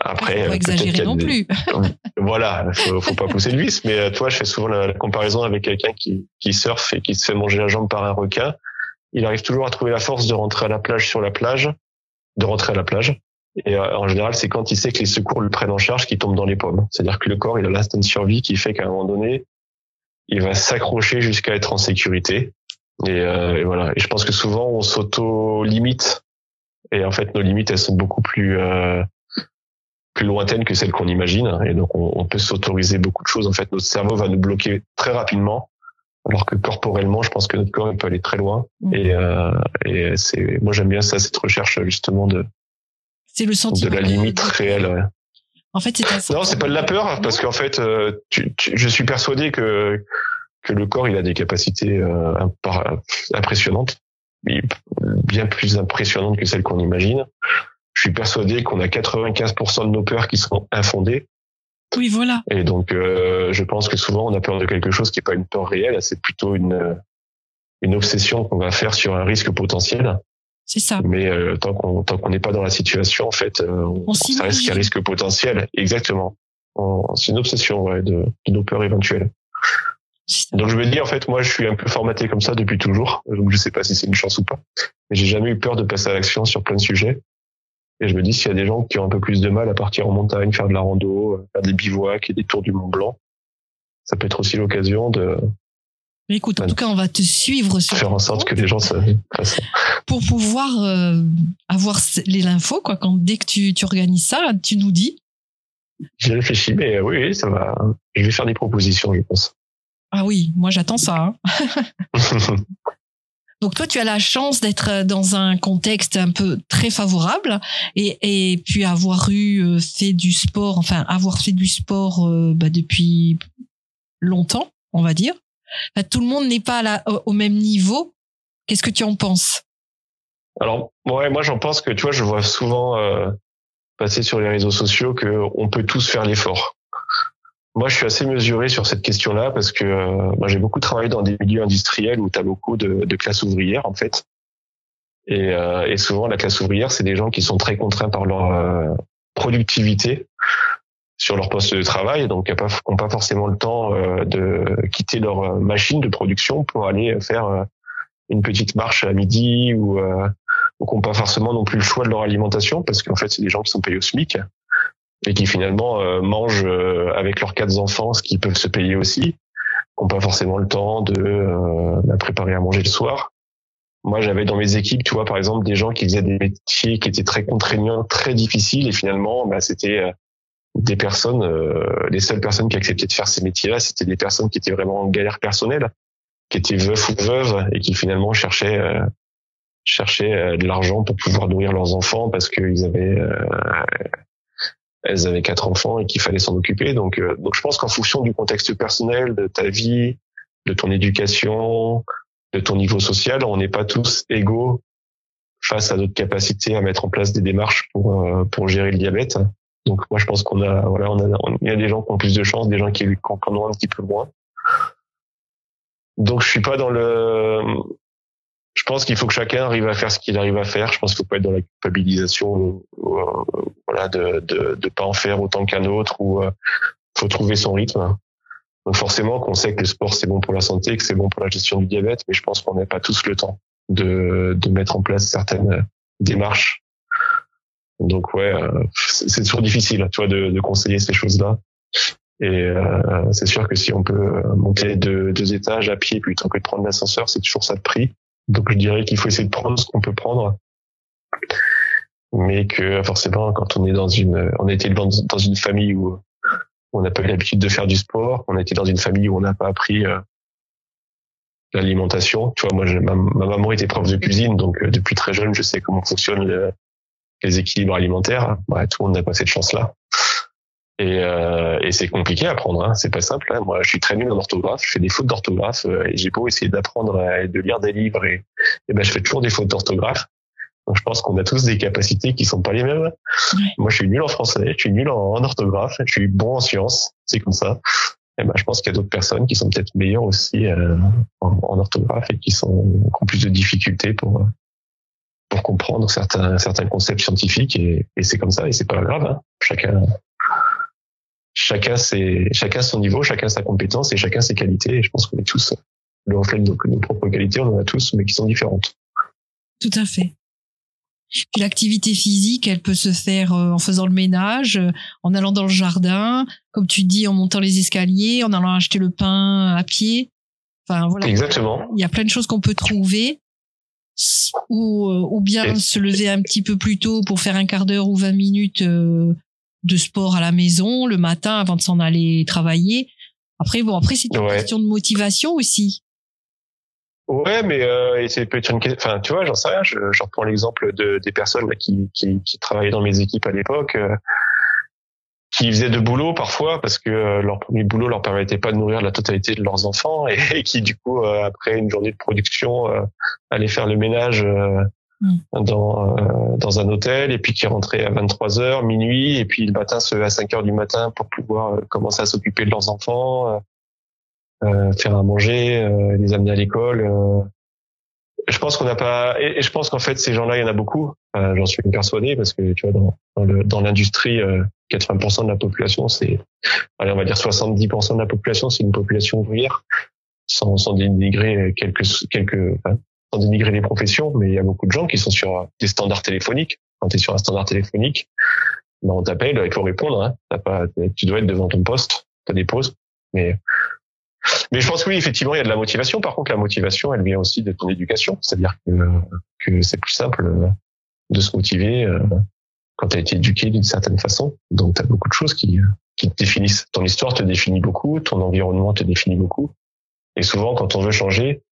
Après,
faut exagérer non plus.
voilà, faut, faut pas pousser le vice. Mais toi, je fais souvent la, comparaison avec quelqu'un qui, qui surfe et qui se fait manger la jambe par un requin il arrive toujours à trouver la force de rentrer à la plage sur la plage, de rentrer à la plage. Et euh, en général, c'est quand il sait que les secours le prennent en charge qu'il tombe dans les pommes. C'est-à-dire que le corps, il a l'instinct de survie qui fait qu'à un moment donné, il va s'accrocher jusqu'à être en sécurité. Et, euh, et, voilà. Et je pense que souvent, on s'auto-limite. Et en fait, nos limites, elles sont beaucoup plus euh, plus lointaines que celles qu'on imagine. Et donc, on, on peut s'autoriser beaucoup de choses. En fait, notre cerveau va nous bloquer très rapidement alors que corporellement, je pense que notre corps il peut aller très loin. Mm. Et, euh, et c'est, moi j'aime bien ça, cette recherche justement de,
c'est le sentiment
de la limite réelle. Ouais.
En fait, c'est
non, c'est pas de la peur parce qu'en fait, euh, tu, je suis persuadé que que le corps il a des capacités euh, impressionnantes, bien plus impressionnantes que celles qu'on imagine. Je suis persuadé qu'on a 95% de nos peurs qui sont infondées
oui, voilà.
Et donc, euh, je pense que souvent, on a peur de quelque chose qui n'est pas une peur réelle, c'est plutôt une une obsession qu'on va faire sur un risque potentiel.
C'est ça.
Mais euh, tant qu'on tant qu'on n'est pas dans la situation, en fait, euh, on, ça reste qu'un risque potentiel. Exactement. C'est une obsession ouais, de, de nos peurs éventuelles. Donc je me dis en fait moi je suis un peu formaté comme ça depuis toujours donc je sais pas si c'est une chance ou pas mais j'ai jamais eu peur de passer à l'action sur plein de sujets et je me dis s'il y a des gens qui ont un peu plus de mal à partir en montagne, faire de la rando, euh, faire des bivouacs et des tours du Mont Blanc, ça peut être aussi l'occasion de.
Mais écoute, en tout cas, on va te suivre sur
faire en sorte que les gens se fassent.
Pour pouvoir euh, avoir les infos, quoi. Quand dès que tu, tu organises ça, tu nous dis.
J'ai réfléchi, mais oui, ça va. Je vais faire des propositions, je pense.
Ah oui, moi j'attends ça. Hein. Donc toi, tu as la chance d'être euh, dans un contexte un peu très favorable et, et puis avoir eu euh, fait du sport, enfin avoir fait du sport euh, bah, depuis longtemps, on va dire. tout le monde n'est pas là, au même niveau. Qu'est-ce que tu en penses?
Alors, ouais, moi j'en pense que tu vois, je vois souvent passer sur les réseaux sociaux que on peut tous faire l'effort. Moi, je suis assez mesuré sur cette question-là parce que euh, j'ai beaucoup travaillé dans des milieux industriels où tu beaucoup de, de classes ouvrières, en fait. Et, euh, et, souvent, la classe ouvrière, c'est des gens qui sont très contraints par leur euh, productivité sur leur poste de travail, donc qui n'ont pas, forcément le temps euh, de quitter leur machine de production pour aller faire une petite marche à midi ou, ou qui n'ont pas forcément non plus le choix de leur alimentation parce qu'en fait, c'est des gens qui sont payés au SMIC et qui finalement euh, mangent euh, avec leurs quatre enfants ce qu'ils peuvent se payer aussi, n'ont pas forcément le temps de euh, préparer à manger le soir. Moi, j'avais dans mes équipes, tu vois, par exemple, des gens qui faisaient des métiers qui étaient très contraignants, très difficiles, et finalement, bah, c'était des personnes, les seules personnes qui acceptaient de faire ces métiers-là, c'était des personnes qui étaient vraiment en galère personnelle, qui étaient veufs ou veuves, et qui finalement cherchaient cherchaient de l'argent pour pouvoir nourrir leurs enfants parce qu'ils avaient elles avaient quatre enfants et qu'il fallait s'en occuper. Donc, euh, donc je pense qu'en fonction du contexte personnel, de ta vie, de ton éducation, de ton niveau social, on n'est pas tous égaux face à notre capacité à mettre en place des démarches pour euh, pour gérer le diabète. Donc moi je pense qu'on a voilà on a il y a des gens qui ont plus de chance, des gens qui en ont un petit peu moins. Donc je suis pas dans le je pense qu'il faut que chacun arrive à faire ce qu'il arrive à faire. Je pense qu'il faut pas être dans la culpabilisation, euh, voilà, de, de de pas en faire autant qu'un autre ou euh, faut trouver son rythme. Donc forcément qu'on sait que le sport c'est bon pour la santé, que c'est bon pour la gestion du diabète, mais je pense qu'on n'a pas tous le temps de de mettre en place certaines démarches. Donc ouais, euh, c'est toujours difficile, tu vois, de, de conseiller ces choses-là. Et euh, c'est sûr que si on peut monter deux, deux étages à pied plutôt que de prendre l'ascenseur, c'est toujours ça de prix. Donc je dirais qu'il faut essayer de prendre ce qu'on peut prendre mais que forcément, quand on est dans une, on a été dans une famille où on n'a pas eu l'habitude de faire du sport, on a été dans une famille où on n'a pas appris euh, l'alimentation. Tu vois, moi, ma, maman était prof de cuisine, donc euh, depuis très jeune, je sais comment fonctionnent les équilibres alimentaires. Ouais, tout le monde n'a pas cette chance-là. Et, euh, et c'est compliqué à apprendre, hein. c'est pas simple. Hein. Moi, je suis très nul en orthographe, je fais des fautes d'orthographe euh, et j'ai beau essayer d'apprendre et de lire des livres et, et ben je fais toujours des fautes d'orthographe. Donc je pense qu'on a tous des capacités qui sont pas les mêmes. Moi, je suis nul en français, je suis nul en, orthographe, je suis bon en sciences, c'est comme ça. Et ben, je pense qu'il y a d'autres personnes qui sont peut-être meilleures aussi euh, en, orthographe et qui sont qui ont plus de difficultés pour pour comprendre certains certains concepts scientifiques et, et c'est comme ça et c'est pas grave. Hein. Chacun chacun c'est chacun son niveau, chacun sa compétence et chacun ses qualités. Et je pense qu'on est tous le reflet de nos, propres qualités, on en a tous, mais qui sont différentes.
Tout à fait. Puis l'activité physique, elle peut se faire euh, en faisant le ménage, euh, en allant dans le jardin, comme tu dis, en montant les escaliers, en allant acheter le pain à pied. Enfin voilà.
Exactement.
Il y a plein de choses qu'on peut trouver. Ou, euh, ou bien se lever un petit peu plus tôt pour faire un quart d'heure ou 20 minutes de sport à la maison le matin avant de s'en aller travailler. Après, bon, après, c'est une question de motivation aussi.
Ouais, mais euh, c'est peut-être une Enfin, tu vois, j'en sais rien. Je, je reprends l'exemple de des personnes là, qui, qui, qui travaillaient dans mes équipes à l'époque, euh, qui faisaient de boulot parfois parce que euh, leur premier boulot leur permettait pas de nourrir la totalité de leurs enfants et, qui du coup euh, après une journée de production allaient faire le ménage Mm. Dans euh, dans un hôtel et puis qui rentrait à 23 heures minuit et puis le matin se à 5 heures du matin pour pouvoir euh, commencer à s'occuper de leurs enfants euh, euh faire à manger les amener à l'école je pense qu'on n'a pas et, je pense qu'en fait ces gens-là il y en a beaucoup j'en suis persuadé parce que tu vois dans dans, le, dans l'industrie 80% de la population c'est allez on va dire 70% de la population c'est une population ouvrière sans, sans dénigrer quelques quelques sans dénigrer les professions, mais il y a beaucoup de gens qui sont sur des standards téléphoniques. Quand tu es sur un standard téléphonique, ben on t'appelle, il faut répondre. Hein. pas, tu dois être devant ton poste, tu as des pauses. Mais, mais je pense que oui, effectivement, il y a de la motivation. Par contre, la motivation, elle vient aussi de ton éducation. C'est-à-dire que, que c'est plus simple de se motiver euh, quand tu as été éduqué d'une certaine façon. Donc, tu as beaucoup de choses qui, qui te définissent. Ton histoire te définit beaucoup, ton environnement te définit beaucoup. Et souvent, quand on veut changer,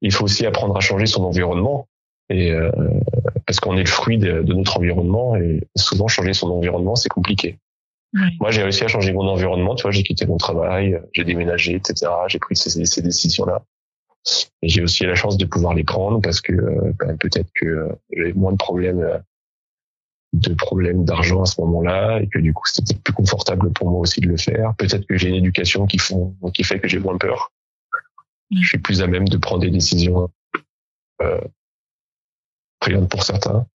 il faut aussi apprendre à changer son environnement. Et euh, parce qu'on est le fruit de, notre environnement et souvent changer son environnement c'est compliqué. Moi j'ai réussi à changer mon environnement, tu vois, j'ai quitté mon travail, j'ai déménagé, etc. J'ai pris ces, ces décisions-là. Et j'ai aussi la chance de pouvoir les prendre parce que euh, ben, peut-être que j'avais moins de problèmes euh, de problèmes d'argent à ce moment-là et que du coup c'était plus confortable pour moi aussi de le faire. Peut-être que j'ai une éducation qui font qui fait que j'ai moins peur je suis plus à même de prendre des décisions euh, pour certains.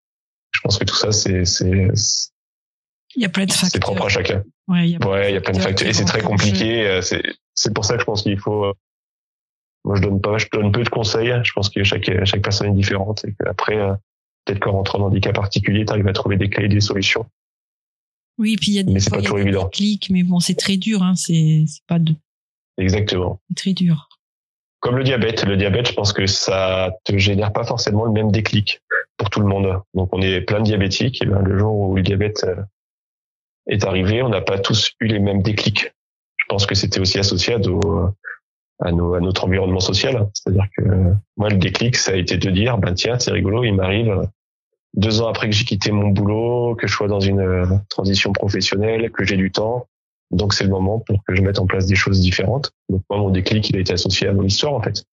Je pense que tout ça, c'est c'est
il y a plein de facteurs.
C'est propre à chacun. Ouais, il y a, ouais, il y a plein de facteurs et c'est très compliqué. Euh, c'est c'est pour ça que je pense qu'il faut. Euh, moi, je donne pas, je donne peu de conseils. Je pense que chaque chaque personne est différente et qu'après, euh, peut-être qu'en rentrant dans des cas particuliers, tu arrives à trouver des clés et des solutions.
Oui, puis il y a des,
mais c'est pas toujours évident.
Clics, mais bon, c'est très dur. Hein. C'est c'est pas de.
Exactement.
C'est très dur
comme le diabète. Le diabète, je pense que ça te génère pas forcément le même déclic pour tout le monde. Donc on est plein de diabétiques et ben, le jour où le diabète euh, est arrivé, on n'a pas tous eu les mêmes déclics. Je pense que c'était aussi associé à, à, nos, à notre environnement social. C'est-à-dire que moi, le déclic, ça a été de dire, ben tiens, c'est rigolo, il m'arrive deux ans après que j'ai quitté mon boulot, que je sois dans une euh, transition professionnelle, que j'ai du temps, donc c'est le moment pour que je mette en place des choses différentes. Donc moi, mon déclic, il a été associé à mon histoire en fait.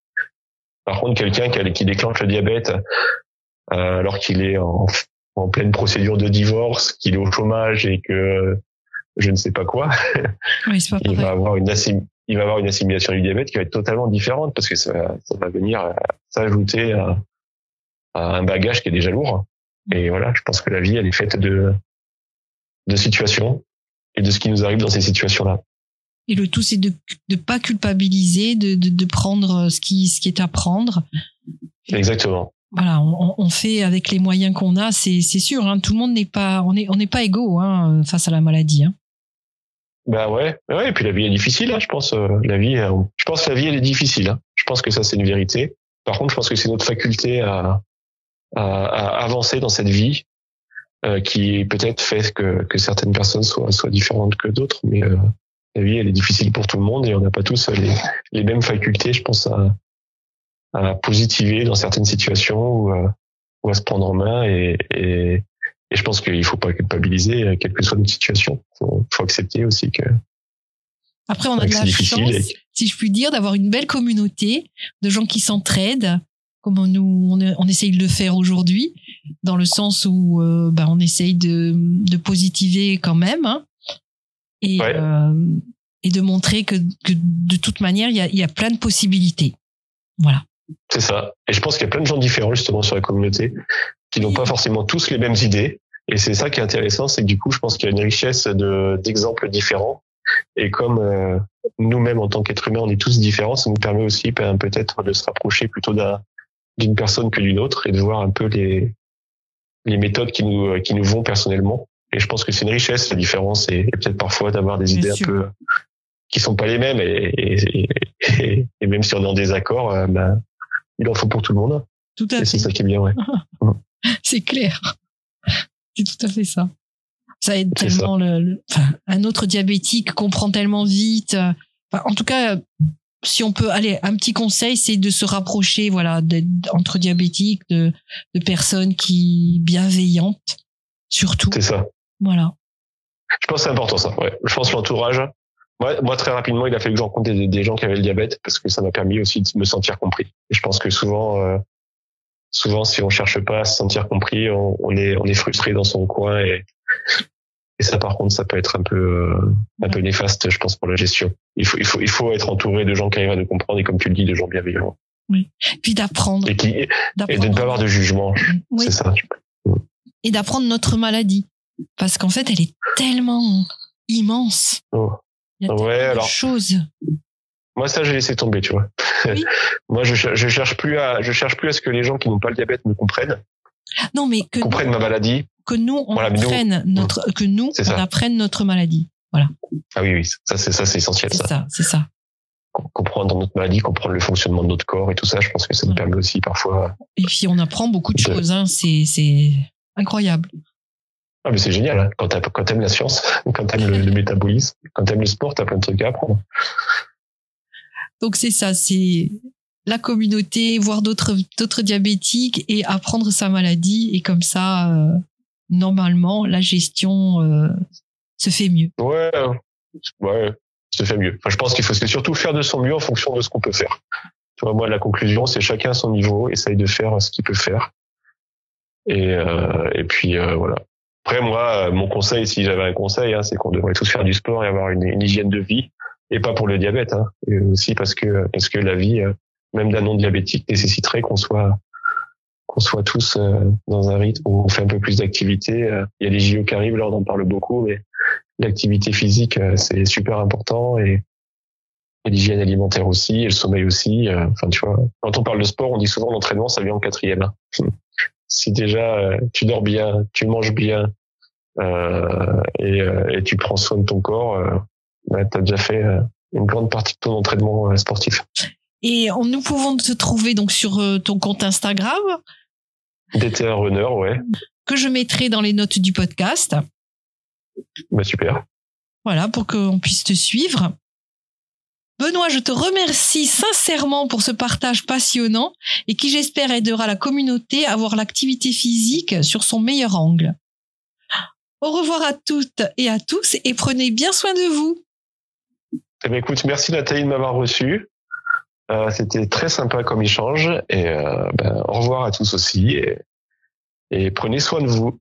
Par contre, quelqu'un qui, déclenche le diabète euh, alors qu'il est en, pleine procédure de divorce, qu'il est au chômage et que je ne sais pas quoi, il va avoir une il va avoir une assimilation du diabète qui va être totalement différente parce que ça, ça va venir s'ajouter à, à, un bagage qui est déjà lourd. Et voilà, je pense que la vie, elle est faite de, de situations et de ce qui nous arrive dans ces situations-là.
Et le tout, c'est de ne pas culpabiliser, de, de, de, prendre ce qui, ce qui est à prendre.
Exactement.
Voilà, on, on fait avec les moyens qu'on a, c'est sûr. Hein, tout le monde n'est pas, on n'est on n'est pas égaux hein, face à la maladie. Hein.
Bah ouais, ouais. Et puis la vie est difficile. Hein, je pense, euh, la vie, euh, je pense que la vie elle est difficile. Hein. Je pense que ça c'est une vérité. Par contre, je pense que c'est notre faculté à, à, avancer dans cette vie euh, qui peut-être fait que, que certaines personnes soient, soient différentes que d'autres, mais euh, la vie elle est difficile pour tout le monde et on n'a pas tous les, les mêmes facultés, je pense, à, à positiver dans certaines situations ou, à, ou à se prendre en main et, et, et je pense qu'il faut pas culpabiliser quelle que soit notre situation. Faut, faut accepter aussi que
après, on a de la chance, si je puis dire, d'avoir une belle communauté de gens qui s'entraident, comme nous on, on, essaye de le faire aujourd'hui, dans le sens où euh, bah, on essaye de, de positiver quand même, hein, et, euh, et de montrer que, que de toute manière, il y a, y a plein de possibilités. Voilà.
C'est ça. Et je pense qu'il y a plein de gens différents justement sur la communauté qui n'ont pas forcément tous les mêmes idées. Et c'est ça qui est intéressant, c'est que du coup, je pense qu'il y a une richesse de, d'exemples différents. Et comme euh, nous-mêmes, en tant qu'êtres humains, on est tous différents, ça nous permet aussi ben, peut-être de se rapprocher plutôt d'un, d'une personne que d'une autre et de voir un peu les, les méthodes qui nous, qui nous vont personnellement. Et je pense que c'est une richesse, la différence, et, peut-être parfois d'avoir des idées un peu qui sont pas les mêmes. Et, et, et, même si on est en désaccord, euh, ben, il en faut pour tout le monde.
Tout à fait.
C'est ça qui est bien, ouais.
c'est clair. C'est tout à fait ça. Ça aide tellement le, un autre diabétique comprend tellement vite. Enfin, en tout cas, si on peut aller un petit conseil c'est de se rapprocher voilà entre diabétiques de, de personnes qui bienveillantes surtout.
C'est ça.
Voilà.
Je pense que c'est important ça ouais. Je pense l'entourage moi, moi très rapidement il a fallu que je rencontre des, des, gens qui avaient le diabète parce que ça m'a permis aussi de me sentir compris. Et je pense que souvent euh, souvent si on cherche pas à se sentir compris on, on est on est frustré dans son coin et et ça, par contre, ça peut être un peu, euh, un peu néfaste, je pense, pour la gestion. Il faut, il faut, il faut être entouré de gens qui arrivent à nous comprendre et, comme tu le dis, de gens bienveillants.
Oui. Puis d'apprendre.
Et, qui, et de ne pas avoir de jugement. C'est ça.
Et d'apprendre notre maladie. Parce qu'en fait, elle est tellement immense.
Oh.
Il y a ouais, alors. choses.
Moi, ça, j'ai laissé tomber, tu vois. Oui. Moi, je, je cherche plus à, je cherche plus à ce que les gens qui n'ont pas le diabète me comprennent.
Non, mais que
comprennent ma maladie
que nous on apprenne notre que nous on apprenne notre maladie. Voilà.
Ah oui oui, ça c'est ça c'est essentiel
ça. C'est ça, c'est ça.
Comprendre notre maladie, comprendre le fonctionnement de notre corps et tout ça, je pense que ça nous permet aussi parfois.
Et puis on apprend beaucoup de, choses, hein. c'est incroyable.
Ah mais c'est génial hein. quand t'aimes la science, quand t'aimes le, le métabolisme, quand t'aimes le sport, t'as plein de trucs à apprendre.
Donc c'est ça, c'est la communauté, voir d'autres d'autres diabétiques et apprendre sa maladie et comme ça euh, normalement, la gestion euh, se fait mieux.
Ouais, ouais, se fait mieux. Enfin, je pense qu'il faut surtout faire de son mieux en fonction de ce qu'on peut faire. Tu vois, moi, la conclusion, c'est chacun à son niveau, essaye de faire ce qu'il peut faire. Et, euh, et puis euh, voilà. Après, moi, mon conseil, si j'avais un conseil, hein, c'est qu'on devrait tous faire du sport et avoir une, une, hygiène de vie, et pas pour le diabète, hein, et aussi parce que parce que la vie, même d'un non diabétique, nécessiterait qu'on soit qu'on soit tous euh, dans un rythme où on fait un peu plus d'activité. Euh, il y a les JO qui arrivent, là on en parle beaucoup, mais l'activité physique euh, c'est super important et, l'hygiène alimentaire aussi, et le sommeil aussi. Enfin tu vois, quand on parle de sport, on dit souvent l'entraînement ça vient en quatrième. Hein. si déjà tu dors bien, tu manges bien et, tu prends soin de ton corps, bah, tu as déjà fait une grande partie de ton entraînement sportif.
Et nous pouvons te trouver donc sur ton compte Instagram
DTA Runner, ouais.
Que je mettrai dans les notes du podcast.
Bah super.
Voilà, pour qu'on puisse te suivre. Benoît, je te remercie sincèrement pour ce partage passionnant et qui j'espère aidera la communauté à voir l'activité physique sur son meilleur angle. Au revoir à toutes et à tous et prenez bien soin de vous.
Eh bien, écoute, merci Nathalie de m'avoir reçu. Euh, c'était très sympa comme échange et euh, ben, au revoir à tous aussi et, et prenez soin de vous.